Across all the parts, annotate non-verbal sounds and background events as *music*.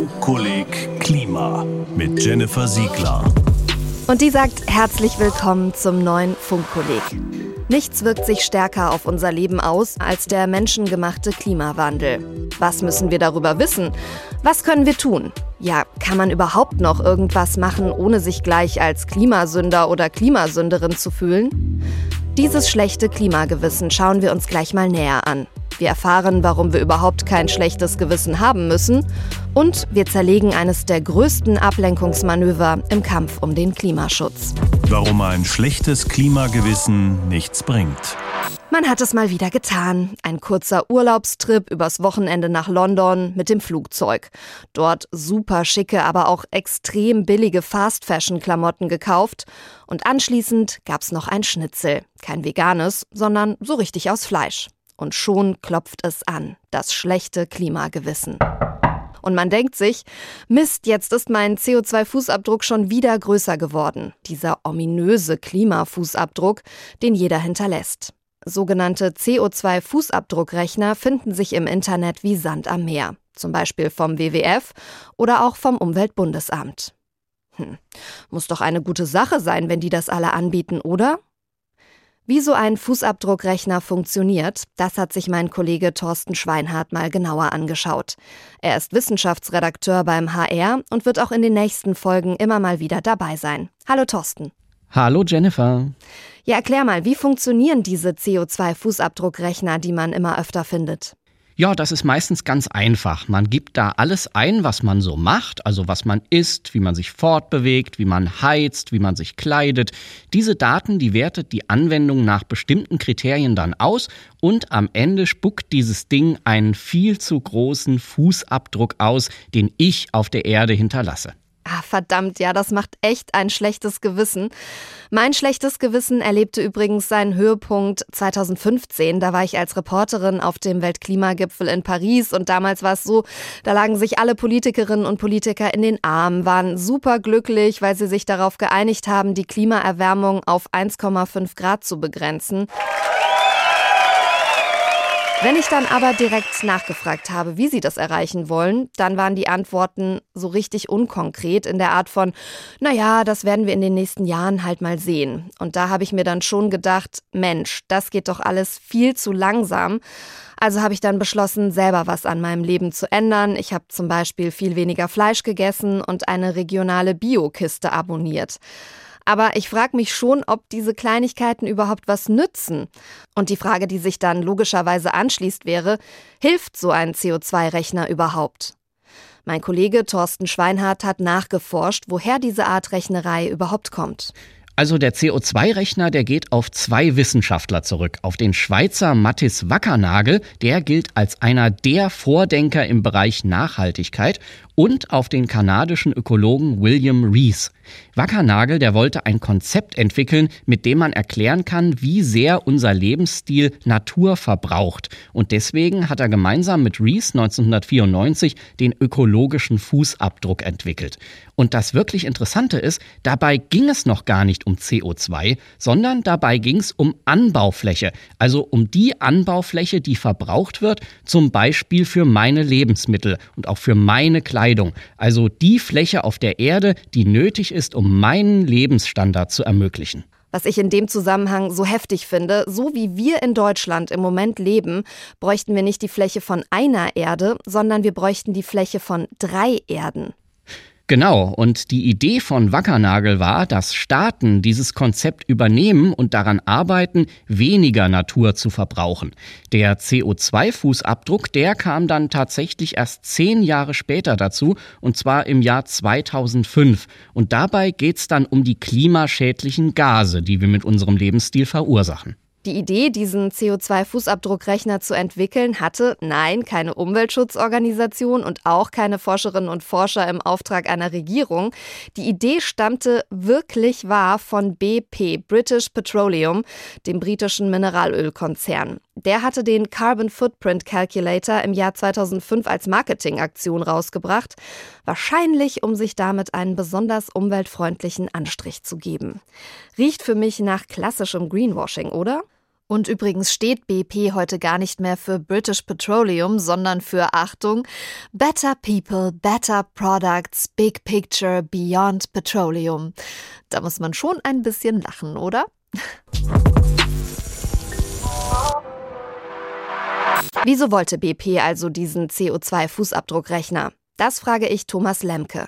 Funkkolleg Klima mit Jennifer Siegler. Und die sagt herzlich willkommen zum neuen Funkkolleg. Nichts wirkt sich stärker auf unser Leben aus als der menschengemachte Klimawandel. Was müssen wir darüber wissen? Was können wir tun? Ja, kann man überhaupt noch irgendwas machen, ohne sich gleich als Klimasünder oder Klimasünderin zu fühlen? Dieses schlechte Klimagewissen schauen wir uns gleich mal näher an. Wir erfahren, warum wir überhaupt kein schlechtes Gewissen haben müssen. Und wir zerlegen eines der größten Ablenkungsmanöver im Kampf um den Klimaschutz. Warum ein schlechtes Klimagewissen nichts bringt. Man hat es mal wieder getan. Ein kurzer Urlaubstrip übers Wochenende nach London mit dem Flugzeug. Dort super schicke, aber auch extrem billige Fast-Fashion-Klamotten gekauft. Und anschließend gab's noch ein Schnitzel. Kein veganes, sondern so richtig aus Fleisch. Und schon klopft es an, das schlechte Klimagewissen. Und man denkt sich, Mist, jetzt ist mein CO2-Fußabdruck schon wieder größer geworden. Dieser ominöse Klimafußabdruck, den jeder hinterlässt. Sogenannte CO2-Fußabdruckrechner finden sich im Internet wie Sand am Meer. Zum Beispiel vom WWF oder auch vom Umweltbundesamt. Hm, muss doch eine gute Sache sein, wenn die das alle anbieten, oder? Wie so ein Fußabdruckrechner funktioniert, das hat sich mein Kollege Thorsten Schweinhardt mal genauer angeschaut. Er ist Wissenschaftsredakteur beim HR und wird auch in den nächsten Folgen immer mal wieder dabei sein. Hallo Thorsten. Hallo Jennifer. Ja, erklär mal, wie funktionieren diese CO2-Fußabdruckrechner, die man immer öfter findet? Ja, das ist meistens ganz einfach. Man gibt da alles ein, was man so macht, also was man isst, wie man sich fortbewegt, wie man heizt, wie man sich kleidet. Diese Daten, die wertet die Anwendung nach bestimmten Kriterien dann aus und am Ende spuckt dieses Ding einen viel zu großen Fußabdruck aus, den ich auf der Erde hinterlasse. Ah, verdammt, ja, das macht echt ein schlechtes Gewissen. Mein schlechtes Gewissen erlebte übrigens seinen Höhepunkt 2015. Da war ich als Reporterin auf dem Weltklimagipfel in Paris und damals war es so, da lagen sich alle Politikerinnen und Politiker in den Armen, waren super glücklich, weil sie sich darauf geeinigt haben, die Klimaerwärmung auf 1,5 Grad zu begrenzen. Wenn ich dann aber direkt nachgefragt habe, wie sie das erreichen wollen, dann waren die Antworten so richtig unkonkret in der Art von, naja, das werden wir in den nächsten Jahren halt mal sehen. Und da habe ich mir dann schon gedacht, Mensch, das geht doch alles viel zu langsam. Also habe ich dann beschlossen, selber was an meinem Leben zu ändern. Ich habe zum Beispiel viel weniger Fleisch gegessen und eine regionale Biokiste abonniert. Aber ich frage mich schon, ob diese Kleinigkeiten überhaupt was nützen. Und die Frage, die sich dann logischerweise anschließt, wäre, hilft so ein CO2-Rechner überhaupt? Mein Kollege Thorsten Schweinhardt hat nachgeforscht, woher diese Art Rechnerei überhaupt kommt. Also der CO2-Rechner, der geht auf zwei Wissenschaftler zurück. Auf den Schweizer Mattis Wackernagel, der gilt als einer der Vordenker im Bereich Nachhaltigkeit und auf den kanadischen Ökologen William Rees. Wackernagel, der wollte ein Konzept entwickeln, mit dem man erklären kann, wie sehr unser Lebensstil Natur verbraucht. Und deswegen hat er gemeinsam mit Rees 1994 den ökologischen Fußabdruck entwickelt. Und das wirklich Interessante ist, dabei ging es noch gar nicht um CO2, sondern dabei ging es um Anbaufläche, also um die Anbaufläche, die verbraucht wird, zum Beispiel für meine Lebensmittel und auch für meine. Kleidung, also die Fläche auf der Erde, die nötig ist, um meinen Lebensstandard zu ermöglichen. Was ich in dem Zusammenhang so heftig finde, so wie wir in Deutschland im Moment leben, bräuchten wir nicht die Fläche von einer Erde, sondern wir bräuchten die Fläche von drei Erden. Genau, und die Idee von Wackernagel war, dass Staaten dieses Konzept übernehmen und daran arbeiten, weniger Natur zu verbrauchen. Der CO2-Fußabdruck, der kam dann tatsächlich erst zehn Jahre später dazu, und zwar im Jahr 2005. Und dabei geht's dann um die klimaschädlichen Gase, die wir mit unserem Lebensstil verursachen. Die Idee, diesen CO2-Fußabdruckrechner zu entwickeln, hatte nein, keine Umweltschutzorganisation und auch keine Forscherinnen und Forscher im Auftrag einer Regierung. Die Idee stammte wirklich wahr von BP, British Petroleum, dem britischen Mineralölkonzern. Der hatte den Carbon Footprint Calculator im Jahr 2005 als Marketingaktion rausgebracht, wahrscheinlich um sich damit einen besonders umweltfreundlichen Anstrich zu geben. Riecht für mich nach klassischem Greenwashing, oder? Und übrigens steht BP heute gar nicht mehr für British Petroleum, sondern für Achtung, Better People, Better Products, Big Picture, Beyond Petroleum. Da muss man schon ein bisschen lachen, oder? *laughs* Wieso wollte BP also diesen CO2-Fußabdruckrechner? Das frage ich Thomas Lemke.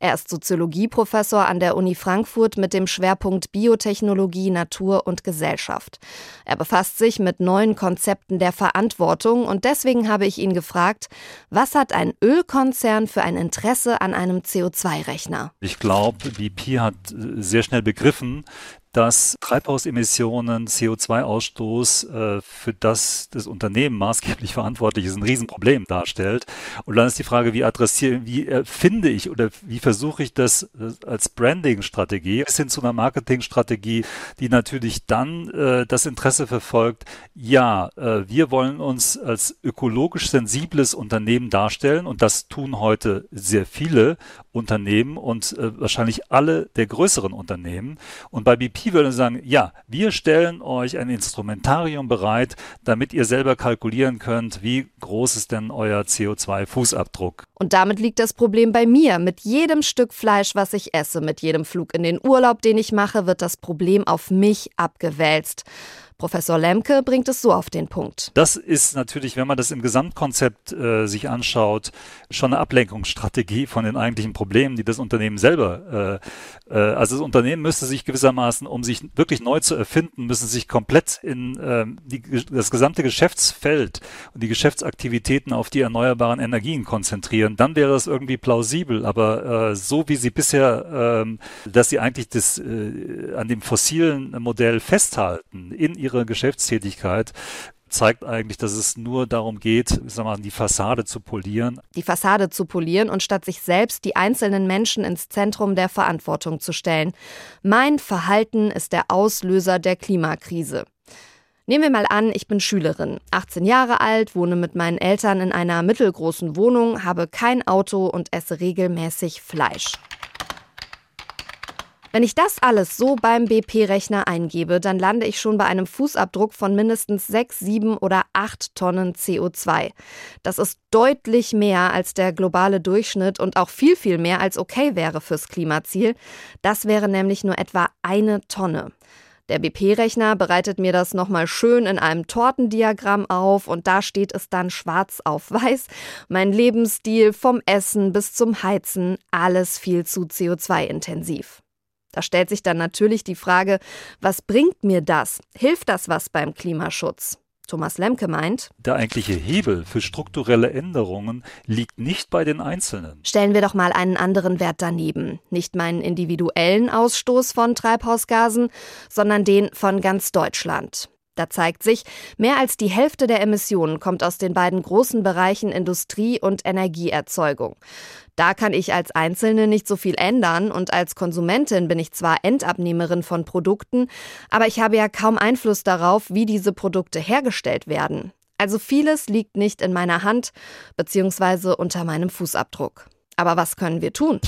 Er ist Soziologieprofessor an der Uni Frankfurt mit dem Schwerpunkt Biotechnologie, Natur und Gesellschaft. Er befasst sich mit neuen Konzepten der Verantwortung und deswegen habe ich ihn gefragt, was hat ein Ölkonzern für ein Interesse an einem CO2-Rechner? Ich glaube, BP hat sehr schnell begriffen, dass Treibhausemissionen, CO2-Ausstoß äh, für das das Unternehmen maßgeblich verantwortlich ist, ein Riesenproblem darstellt. Und dann ist die Frage, wie adressiere, wie finde ich oder wie versuche ich das als Branding-Strategie bis hin zu einer Marketing-Strategie, die natürlich dann äh, das Interesse verfolgt, ja, äh, wir wollen uns als ökologisch sensibles Unternehmen darstellen und das tun heute sehr viele Unternehmen und äh, wahrscheinlich alle der größeren Unternehmen. Und bei BP würde sagen, ja, wir stellen euch ein Instrumentarium bereit, damit ihr selber kalkulieren könnt, wie groß ist denn euer CO2-Fußabdruck. Und damit liegt das Problem bei mir. Mit jedem Stück Fleisch, was ich esse, mit jedem Flug in den Urlaub, den ich mache, wird das Problem auf mich abgewälzt. Professor Lemke bringt es so auf den Punkt. Das ist natürlich, wenn man das im Gesamtkonzept äh, sich anschaut, schon eine Ablenkungsstrategie von den eigentlichen Problemen, die das Unternehmen selber, äh, äh, also das Unternehmen müsste sich gewissermaßen, um sich wirklich neu zu erfinden, müssen sich komplett in äh, die, das gesamte Geschäftsfeld und die Geschäftsaktivitäten auf die erneuerbaren Energien konzentrieren. Dann wäre das irgendwie plausibel, aber äh, so wie sie bisher, äh, dass sie eigentlich das äh, an dem fossilen Modell festhalten in ihrer ihre Geschäftstätigkeit zeigt eigentlich, dass es nur darum geht, sag mal, die Fassade zu polieren. Die Fassade zu polieren und statt sich selbst die einzelnen Menschen ins Zentrum der Verantwortung zu stellen. Mein Verhalten ist der Auslöser der Klimakrise. Nehmen wir mal an, ich bin Schülerin, 18 Jahre alt, wohne mit meinen Eltern in einer mittelgroßen Wohnung, habe kein Auto und esse regelmäßig Fleisch. Wenn ich das alles so beim BP-Rechner eingebe, dann lande ich schon bei einem Fußabdruck von mindestens 6, 7 oder 8 Tonnen CO2. Das ist deutlich mehr als der globale Durchschnitt und auch viel, viel mehr als okay wäre fürs Klimaziel. Das wäre nämlich nur etwa eine Tonne. Der BP-Rechner bereitet mir das nochmal schön in einem Tortendiagramm auf und da steht es dann schwarz auf weiß. Mein Lebensstil vom Essen bis zum Heizen, alles viel zu CO2-intensiv. Da stellt sich dann natürlich die Frage, was bringt mir das? Hilft das was beim Klimaschutz? Thomas Lemke meint, der eigentliche Hebel für strukturelle Änderungen liegt nicht bei den Einzelnen. Stellen wir doch mal einen anderen Wert daneben. Nicht meinen individuellen Ausstoß von Treibhausgasen, sondern den von ganz Deutschland. Da zeigt sich, mehr als die Hälfte der Emissionen kommt aus den beiden großen Bereichen Industrie und Energieerzeugung. Da kann ich als Einzelne nicht so viel ändern und als Konsumentin bin ich zwar Endabnehmerin von Produkten, aber ich habe ja kaum Einfluss darauf, wie diese Produkte hergestellt werden. Also vieles liegt nicht in meiner Hand bzw. unter meinem Fußabdruck. Aber was können wir tun?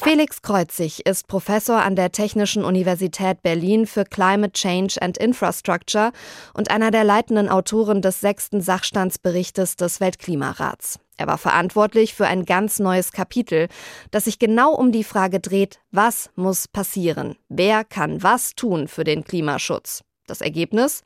Felix Kreuzig ist Professor an der Technischen Universität Berlin für Climate Change and Infrastructure und einer der leitenden Autoren des sechsten Sachstandsberichtes des Weltklimarats. Er war verantwortlich für ein ganz neues Kapitel, das sich genau um die Frage dreht, was muss passieren? Wer kann was tun für den Klimaschutz? Das Ergebnis?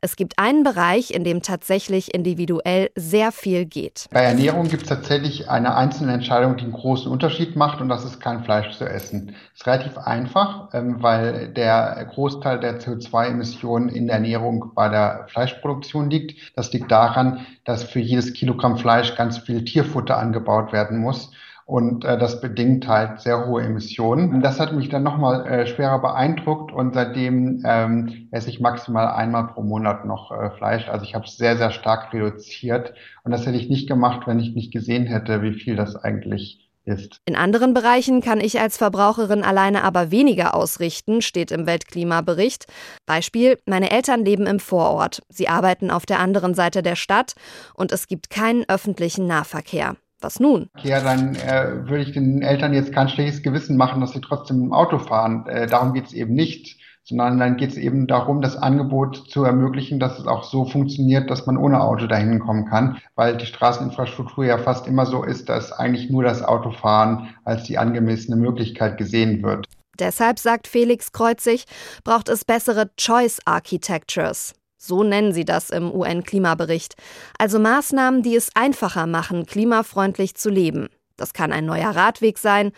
Es gibt einen Bereich, in dem tatsächlich individuell sehr viel geht. Bei Ernährung gibt es tatsächlich eine einzelne Entscheidung, die einen großen Unterschied macht und das ist kein Fleisch zu essen. Das ist relativ einfach, ähm, weil der Großteil der CO2-Emissionen in der Ernährung bei der Fleischproduktion liegt. Das liegt daran, dass für jedes Kilogramm Fleisch ganz viel Tierfutter angebaut werden muss. Und äh, das bedingt halt sehr hohe Emissionen. Das hat mich dann nochmal äh, schwerer beeindruckt und seitdem ähm, esse ich maximal einmal pro Monat noch äh, Fleisch. Also ich habe es sehr, sehr stark reduziert. Und das hätte ich nicht gemacht, wenn ich nicht gesehen hätte, wie viel das eigentlich ist. In anderen Bereichen kann ich als Verbraucherin alleine aber weniger ausrichten, steht im Weltklimabericht. Beispiel, meine Eltern leben im Vorort. Sie arbeiten auf der anderen Seite der Stadt und es gibt keinen öffentlichen Nahverkehr. Was nun? Ja, dann äh, würde ich den Eltern jetzt kein schlechtes Gewissen machen, dass sie trotzdem im Auto fahren. Äh, darum geht es eben nicht sondern dann geht es eben darum, das Angebot zu ermöglichen, dass es auch so funktioniert, dass man ohne Auto dahin kommen kann, weil die Straßeninfrastruktur ja fast immer so ist, dass eigentlich nur das Autofahren als die angemessene Möglichkeit gesehen wird. Deshalb, sagt Felix Kreuzig, braucht es bessere Choice Architectures. So nennen sie das im UN-Klimabericht. Also Maßnahmen, die es einfacher machen, klimafreundlich zu leben. Das kann ein neuer Radweg sein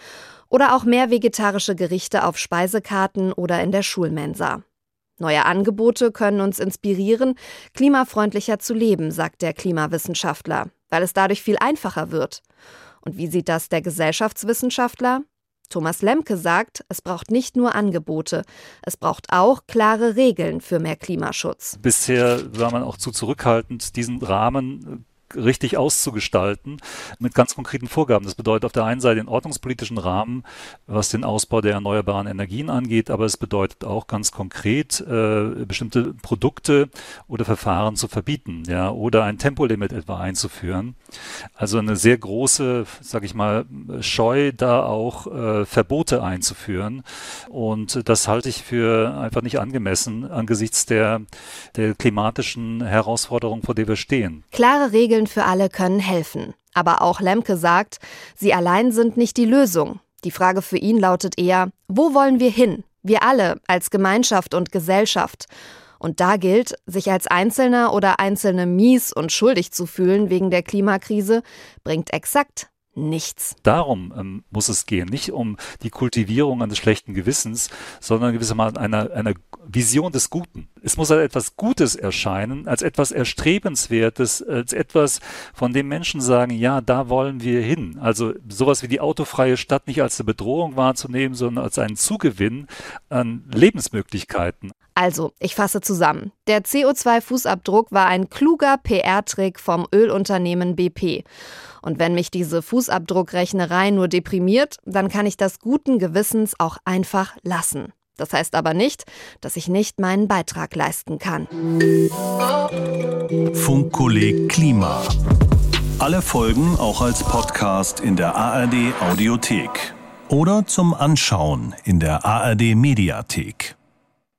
oder auch mehr vegetarische Gerichte auf Speisekarten oder in der Schulmensa. Neue Angebote können uns inspirieren, klimafreundlicher zu leben, sagt der Klimawissenschaftler, weil es dadurch viel einfacher wird. Und wie sieht das der Gesellschaftswissenschaftler? Thomas Lemke sagt, es braucht nicht nur Angebote, es braucht auch klare Regeln für mehr Klimaschutz. Bisher war man auch zu zurückhaltend, diesen Rahmen richtig auszugestalten mit ganz konkreten Vorgaben. Das bedeutet auf der einen Seite den ordnungspolitischen Rahmen, was den Ausbau der erneuerbaren Energien angeht, aber es bedeutet auch ganz konkret äh, bestimmte Produkte oder Verfahren zu verbieten, ja, oder ein Tempolimit etwa einzuführen. Also eine sehr große, sage ich mal, Scheu, da auch äh, Verbote einzuführen. Und das halte ich für einfach nicht angemessen angesichts der, der klimatischen Herausforderungen, vor der wir stehen. Klare Regeln Regeln für alle können helfen. Aber auch Lemke sagt, sie allein sind nicht die Lösung. Die Frage für ihn lautet eher, wo wollen wir hin? Wir alle als Gemeinschaft und Gesellschaft. Und da gilt, sich als Einzelner oder Einzelne mies und schuldig zu fühlen wegen der Klimakrise, bringt exakt nichts. Darum ähm, muss es gehen, nicht um die Kultivierung eines schlechten Gewissens, sondern gewissermaßen einer, einer Vision des Guten. Es muss als etwas Gutes erscheinen, als etwas Erstrebenswertes, als etwas, von dem Menschen sagen, ja, da wollen wir hin. Also sowas wie die autofreie Stadt nicht als eine Bedrohung wahrzunehmen, sondern als einen Zugewinn an Lebensmöglichkeiten. Also, ich fasse zusammen. Der CO2-Fußabdruck war ein kluger PR-Trick vom Ölunternehmen BP. Und wenn mich diese Fußabdruckrechnerei nur deprimiert, dann kann ich das guten Gewissens auch einfach lassen. Das heißt aber nicht, dass ich nicht meinen Beitrag leisten kann. Funkkolleg Klima. Alle Folgen auch als Podcast in der ARD Audiothek oder zum Anschauen in der ARD Mediathek.